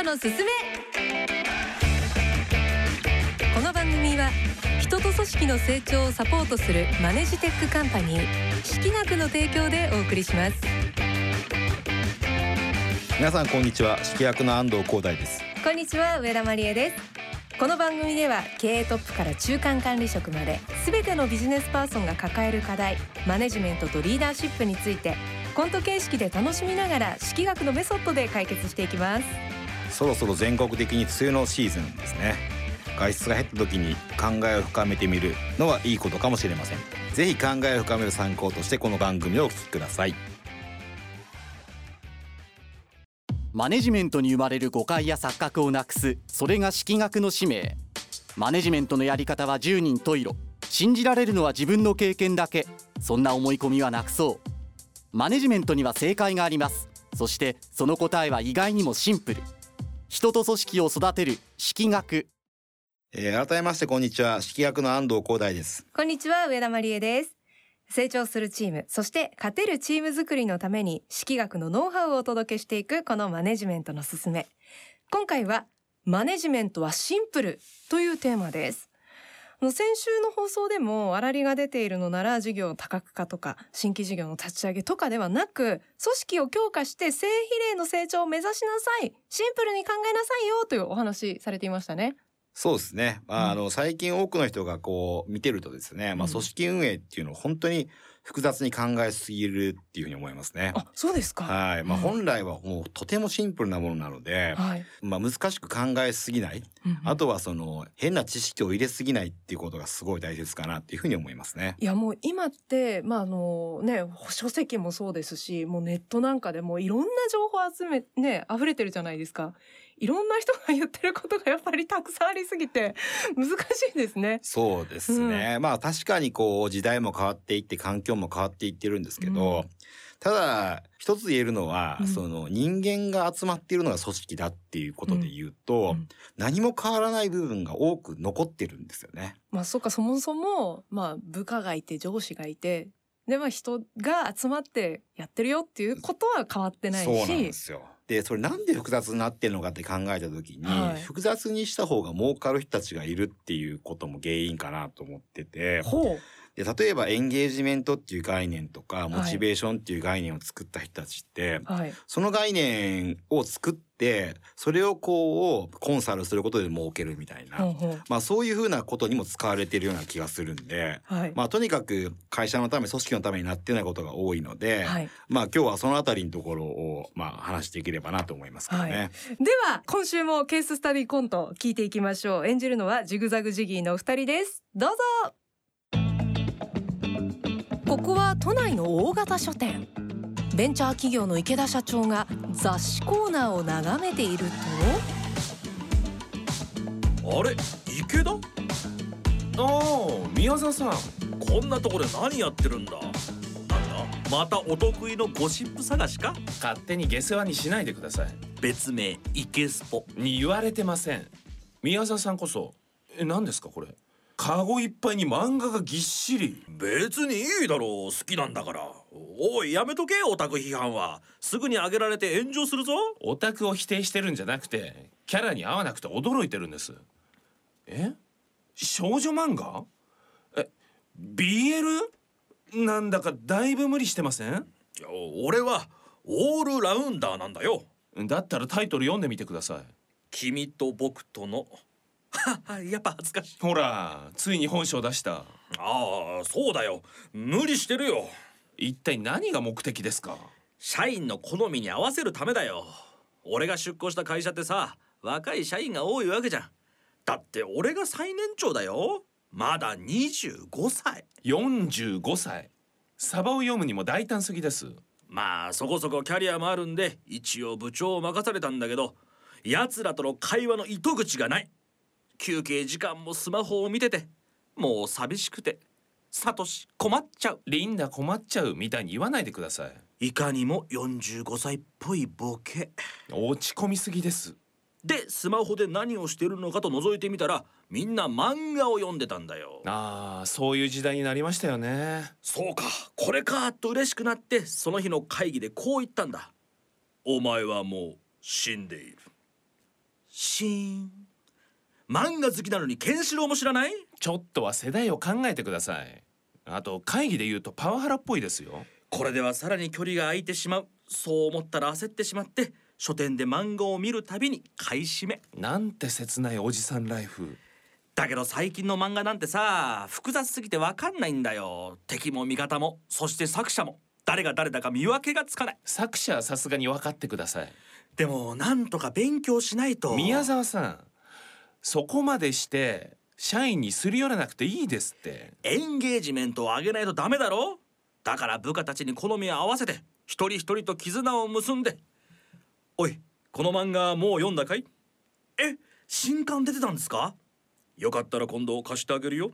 トのすすめ。この番組は人と組織の成長をサポートするマネジテックカンパニー識学の提供でお送りします。皆さんこんにちは。識学の安藤光大です。こんにちは上田真理恵です。この番組では経営トップから中間管理職まで全てのビジネスパーソンが抱える課題マネジメントとリーダーシップについてコント形式で楽しみながら式学のメソッドで解決していきますそろそろ全国的に梅雨のシーズンですね。外出が減った時に考えを深めてみるのはいいことかもしれません。ぜひ考えを深める参考としてこの番組をお聞きください。マネジメントに生まれる誤解や錯覚をなくすそれが式学の使命。マネジメントのやり方は10人十色。信じられるのは自分の経験だけ。そんな思い込みはなくそう。マネジメントには正解があります。そしてその答えは意外にもシンプル。人と組織を育てる式学。えー、改めましてこんにちは。式役の安藤光大です。こんにちは上田真理恵です。成長するチームそして勝てるチーム作りのために式学のノウハウをお届けしていくこのマネジメントのすすめ。今回はマネジメントはシンプルというテーマです先週の放送でも粗利が出ているのなら事業の多角化とか新規事業の立ち上げとかではなく組織を強化して正比例の成長を目指しなさいシンプルに考えなさいよというお話されていましたね。そうですね。まあ、あの、最近多くの人がこう見てるとですね、まあ、組織運営っていうのを本当に複雑に考えすぎるっていうふうに思いますね。あ、そうですか。はい。まあ、本来はもうとてもシンプルなものなので、はい。まあ、難しく考えすぎない。あとはその、変な知識を入れすぎないっていうことがすごい大切かなっていうふうに思いますね。いや、もう今って、まあ、あのね、書籍もそうですし、もうネットなんかでもいろんな情報集め、ね、溢れてるじゃないですか。いろんな人が言ってることがやっぱりたくさんありすぎて難しいですね。そうですね。まあ確かにこう時代も変わっていって環境も変わっていってるんですけど、うんただ一つ言えるのは、うんその人間が集まっているのが組織だっていうことで言うと、うん何も変わらない部分が多く残ってるんですよね。まあ、そっか、そもそも、まあ、部下がいて上司がいて、で、まあ、人が集まってやってるよっていうことは変わってないし。そうなんですよ。で、それなんで複雑になってるのかって考えた時に、はい複雑にした方が儲かる人たちがいるっていうことも原因かなと思ってて、ほう。で例えばエンゲージメントっていう概念とか、モチベーションっていう概念を作った人たちって、はい。その概念を作って、それをこう、コンサルすることで儲けるみたいな。ほうほう。まあそういうふうなことにも使われてるような気がするんで、はい。まあとにかく会社のため、組織のためになってないことが多いので、はい。まあ今日はそのあたりのところを、まあ話していければなと思いますけどね。はでは、今週もケーススタディコント聞いていきましょう。演じるのはジグザグジギーのお二人です。どうぞここは都内の大型書店。ベンチャー企業の池田社長が雑誌コーナーを眺めているあれ？池田？ああ宮沢さん。こんなとこで何やってるんだ？なんだ？またお得意のゴシップ探しか？勝手に下世話にしないでください。別名池スポ。に言われてません。宮沢さんこそ。え何ですかこれ？カゴいっぱいに漫画がぎっしり。別にいいだろう好きなんだから。おいやめとけオタク批判は。すぐに上げられて炎上するぞ。オタクを否定してるんじゃなくてキャラに合わなくて驚いてるんです。え？少女漫画？え BL? なんだかだいぶ無理してません？いや俺はオールラウンダーなんだよ。だったらタイトル読んでみてください。君と僕との やっぱ恥ずかしい。ほらついに本性出した。ああそうだよ。無理してるよ。一体何が目的ですか？社員の好みに合わせるためだよ。俺が出向した会社ってさ若い社員が多いわけじゃん。だって俺が最年長だよ。まだ25歳。45歳。サバを読むにも大胆すぎです。まあそこそこキャリアもあるんで一応部長を任されたんだけど奴らとの会話の糸口がない休憩時間もスマホを見ててもう寂しくてサトシ困っちゃう。リンダ困っちゃうみたいに言わないでください。いかにも45歳っぽいボケ。落ち込みすぎです。でスマホで何をしてるのかと覗いてみたらみんな漫画を読んでたんだよ。ああそういう時代になりましたよね。そうか。これかと嬉しくなってその日の会議でこう言ったんだ。お前はもう死んでいる。シーン漫画好きなのにケンシロウも知らない？ちょっとは世代を考えてください。あと会議で言うとパワハラっぽいですよ。これではさらに距離が空いてしまう。そう思ったら焦ってしまって書店で漫画を見るたびに買い占め。なんて切ないおじさんライフ。だけど最近の漫画なんてさ複雑すぎてわかんないんだよ。敵も味方も。そして作者も。誰が誰だか見分けがつかない。作者はさすがに分かってください。でもなんとか勉強しないと。宮沢さんそこまでして社員にすり寄らなくていいですって。エンゲージメントを上げないとダメだろ？だから部下たちに好みを合わせて一人一人と絆を結んで。おいこの漫画もう読んだかい？え新刊出てたんですか？よかったら今度貸してあげるよ。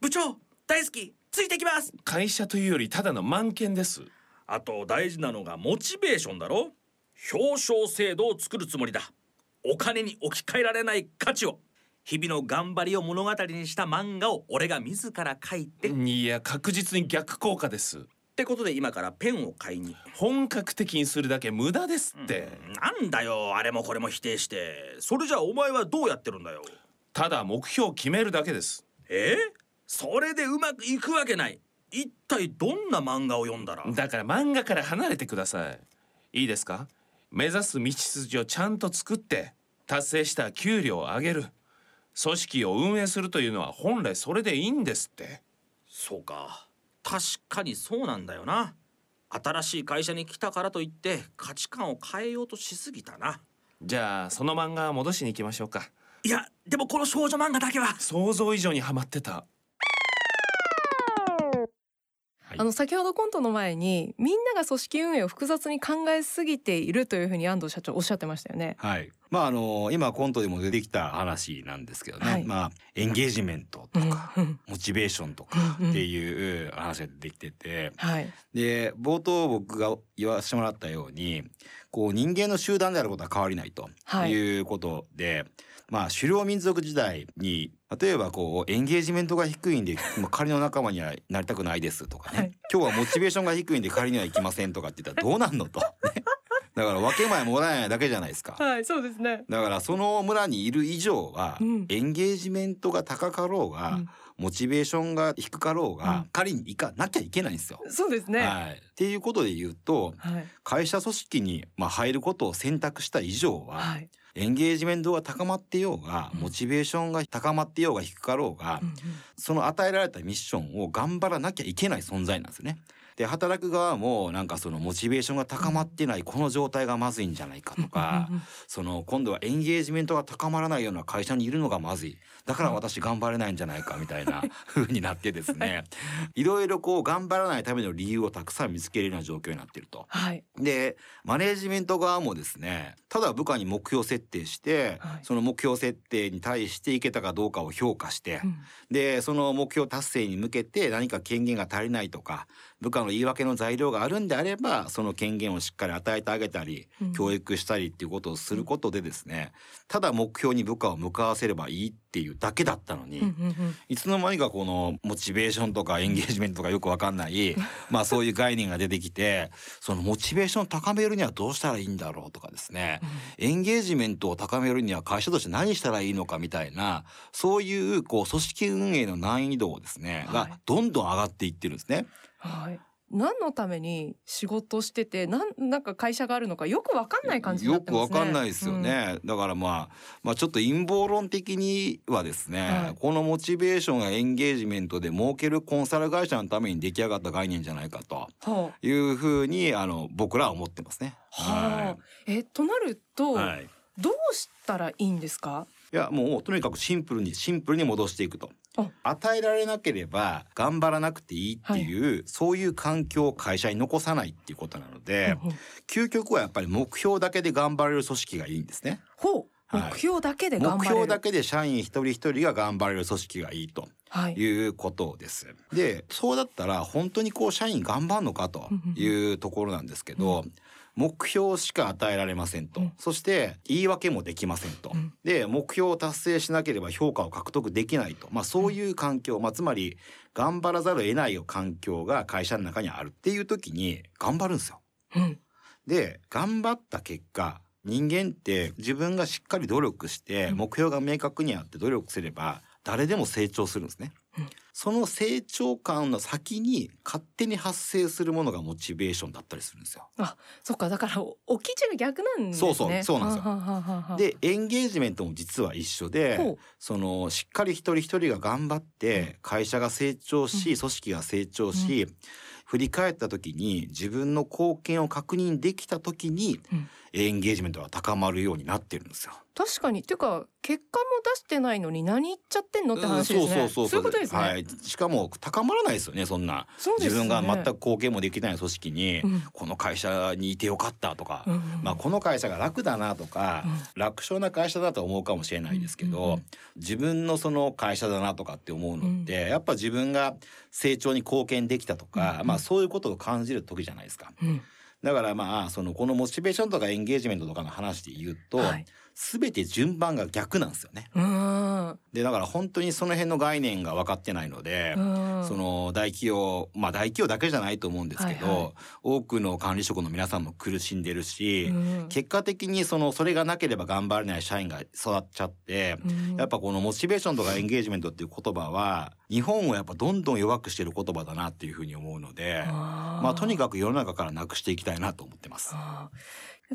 部長大好き。ついてきます。会社というよりただの満件です。あと大事なのがモチベーションだろ？表彰制度を作るつもりだお金に置き換えられない価値を日々の頑張りを物語にした漫画を俺が自ら書いて、っいや確実に逆効果です。てことで今からペンを買いに本格的にするだけ無駄ですって、なんだよあれもこれも否定して。それじゃあお前はどうやってるんだよ。ただ目標を決めるだけです。え？それでうまくいくわけない。一体どんな漫画を読んだら？だから漫画から離れてください。いいですか？目指す道筋をちゃんと作って達成したら給料を上げる。組織を運営するというのは本来それでいいんですって。そうか。確かにそうなんだよな。新しい会社に来たからといって価値観を変えようとしすぎたな。じゃあその漫画戻しに行きましょうか。いやでもこの少女漫画だけは。想像以上にハマってたあの先ほどコントの前にみんなが組織運営を複雑に考えすぎているというふうに安藤社長おっしゃってましたよね。はい。まああの今コントでも出てきた話なんですけどね。はいまあエンゲージメントとか、うんうんモチベーションとかっていう話が出てきてて、はい。で冒頭僕が言わせてもらったように、こう人間の集団であることは変わりないとはいいうことで、まあ狩猟民族時代に例えばこうエンゲージメントが低いんでまあ仮の仲間にはなりたくないですとかね、はい今日はモチベーションが低いんで仮には行きませんとかって言ったらどうなんのと、ね だから分け前もらえないだけじゃないですか。はい、そうですね。だからその村にいる以上は、うんエンゲージメントが高かろうが、うんモチベーションが低かろうが、うん仮に行かなきゃいけないんですよ。そうですね。ははい、っていうことで言うとい。会社組織にまあ入ることを選択した以上は、はい。エンゲージメントが高まってようが、うんモチベーションが高まってようが低かろうが、その与えられたミッションを頑張らなきゃいけない存在なんですよね。で働く側もなんかそのモチベーションが高まってないこの状態がまずいんじゃないかとか、その今度はエンゲージメントが高まらないような会社にいるのがまずい。だから私頑張れないんじゃないかみたいな風になってですね。い。ろいろこう頑張らないための理由をたくさん見つけるような状況になっていると。はい。でマネージメント側もですねただ部下に目標設定して、はい。その目標設定に対していけたかどうかを評価して、うん。でその目標達成に向けて何か権限が足りないとか部下の言い訳の材料があるんであればその権限をしっかり与えてあげたり、うん教育したりっていうことをすることでですねただ目標に部下を向かわせればいいっていうだけだったのに、うんうんうんいつの間にかこのモチベーションとかエンゲージメントとかよくわかんない まあそういう概念が出てきてそのモチベーションを高めるにはどうしたらいいんだろうとかですねエンゲージメントを高めるには会社として何したらいいのかみたいなそういうこう組織運営の難易度をですね、はいがどんどん上がっていってるんですね。はい。何のために仕事しててなんなんか会社があるのかよくわかんない感じになよくってますね。わかんないですよね、だからまあまあちょっと陰謀論的にはですね、はいこのモチベーションやエンゲージメントで儲けるコンサル会社のために出来上がった概念じゃないかとうん。はいうふうにあの僕らは思ってますね。あ。はあ。えとなると、はい。どうしたらいいんですか？いやもうとにかくシンプルにシンプルに戻していくとあ。与えられなければ頑張らなくていいっていう、そういう環境を会社に残さないっていうことなので、うんうん究極はやっぱり目標だけで頑張れる組織がいいんですね。ほう。はい目標だけで頑張目れる。標だけで社員一人一人が頑張れる組織がいいとはい。いうことです。でそうだったら本当にこう社員頑張るのかというところなんですけど、目標しか与えられませんと、うん。そして言い訳もできませんと、うん。で目標を達成しなければ評価を獲得できないと、まあ、そういう環境、まあ、つまり頑張らざるを得ない環境が会社の中にあるっていう時に頑張るんですよ。うん。で頑張った結果人間って自分がしっかり努力してうん。目標が明確にあって努力すれば誰でも成長するんですね。うんその成長感の先に勝手に発生するものがモチベーションだったりするんですよ。あそっかだからお起き地が逆なんですねそうそうそうなんですよはははでエンゲージメントも実は一緒でそのしっかり一人一人が頑張って会社が成長し、うん組織が成長し、振り返った時に自分の貢献を確認できた時に、うんエンゲージメントが高まるようになってるんですよ。確かに。っていうか結果も出してないのに何言っちゃってんのって話ですね。うんそうそう。そういうことですね、はい、しかも高まらないですよねそんな。ね。自分が全く貢献もできない組織に、うん。この会社にいてよかったとか、うんうんまあ、この会社が楽だなとか、う楽勝な会社だと思うかもしれないですけど、自分のその会社だなとかって思うのって、やっぱ自分が成長に貢献できたとか、まあ、そういうことを感じる時じゃないですか。うん。だからまあそのこのモチベーションとかエンゲージメントとかの話で言うと、はい全て順番が逆なんですよね。うん。でだから本当にその辺の概念が分かってないので、うん。その大企業まあ大企業だけじゃないと思うんですけど、はいはい。多くの管理職の皆さんも苦しんでるし、うん。結果的にそのそれがなければ頑張れない社員が育っちゃって、うん。やっぱこのモチベーションとかエンゲージメントっていう言葉は日本をやっぱどんどん弱くしてる言葉だなっていうふうに思うので、まあとにかく世の中からなくしていきたいなと思ってます。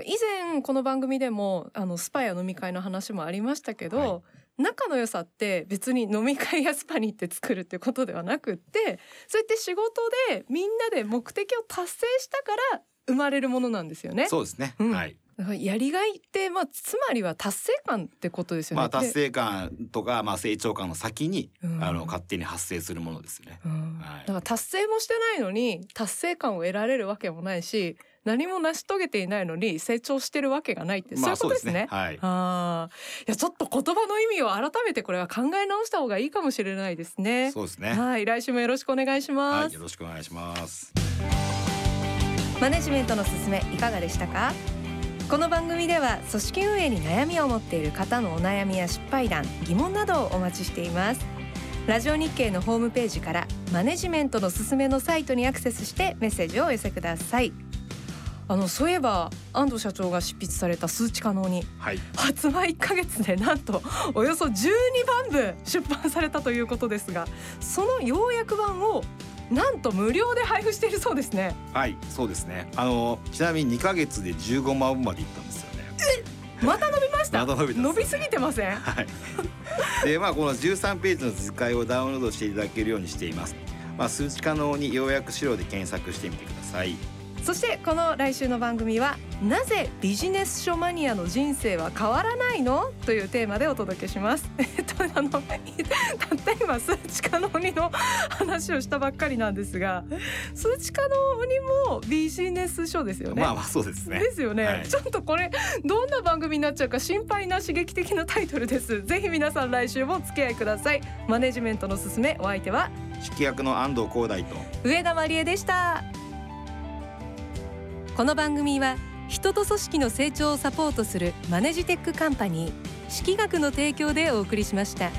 以前この番組でもあのスパや飲み会の話もありましたけど、は仲の良さって別に飲み会やスパに行って作るっていうことではなくってそうやって仕事でみんなで目的を達成したから生まれるものなんですよね。そうですね。うんはい。やりがいってまあつまりは達成感ってことですよね。まあ達で成感とかまあ成長感の先に、うんあの勝手に発生するものですね。うんはいだから達成もしてないのに達成感を得られるわけもないし何も成し遂げていないのに成長してるわけがないって、そういうことですね。はい。ああ、いやちょっと言葉の意味を改めてこれは考え直した方がいいかもしれないですね。そうですね。はい、来週もよろしくお願いします。はい、よろしくお願いします。マネジメントのすすめいかがでしたか？この番組では組織運営に悩みを持っている方のお悩みや失敗談疑問などをお待ちしていますラジオ日経のホームページからマネジメントのすすめのサイトにアクセスしてメッセージをお寄せくださいあのそういえば安藤社長が執筆された数値可能にはい。発売1ヶ月でなんとおよそ12万部出版されたということですがその要約版をなんと無料で配布しているそうですねはい、そうですね。あのちなみに2ヶ月で15万部までいったんですよね。また伸びました？また伸びたんです伸びすぎてません？はい。で、まあこの13ページの図解をダウンロードしていただけるようにしています。まあ数値可能に要約資料で検索してみてください。そしてこの来週の番組はなぜビジネス書マニアの人生は変わらないの？というテーマでお届けします。えっとあのたった今数値可能にの話をしたばっかりなんですが数値可能にもビジネス書ですよね。まあまあそうですね。ですよね、はいちょっとこれどんな番組になっちゃうか心配な刺激的なタイトルですぜひ皆さん来週もお付き合いくださいマネジメントのすすめお相手は？指揮役の安藤光大と。上田真理恵でしたこの番組は人と組織の成長をサポートするマネジテックカンパニー識学の提供でお送りしました。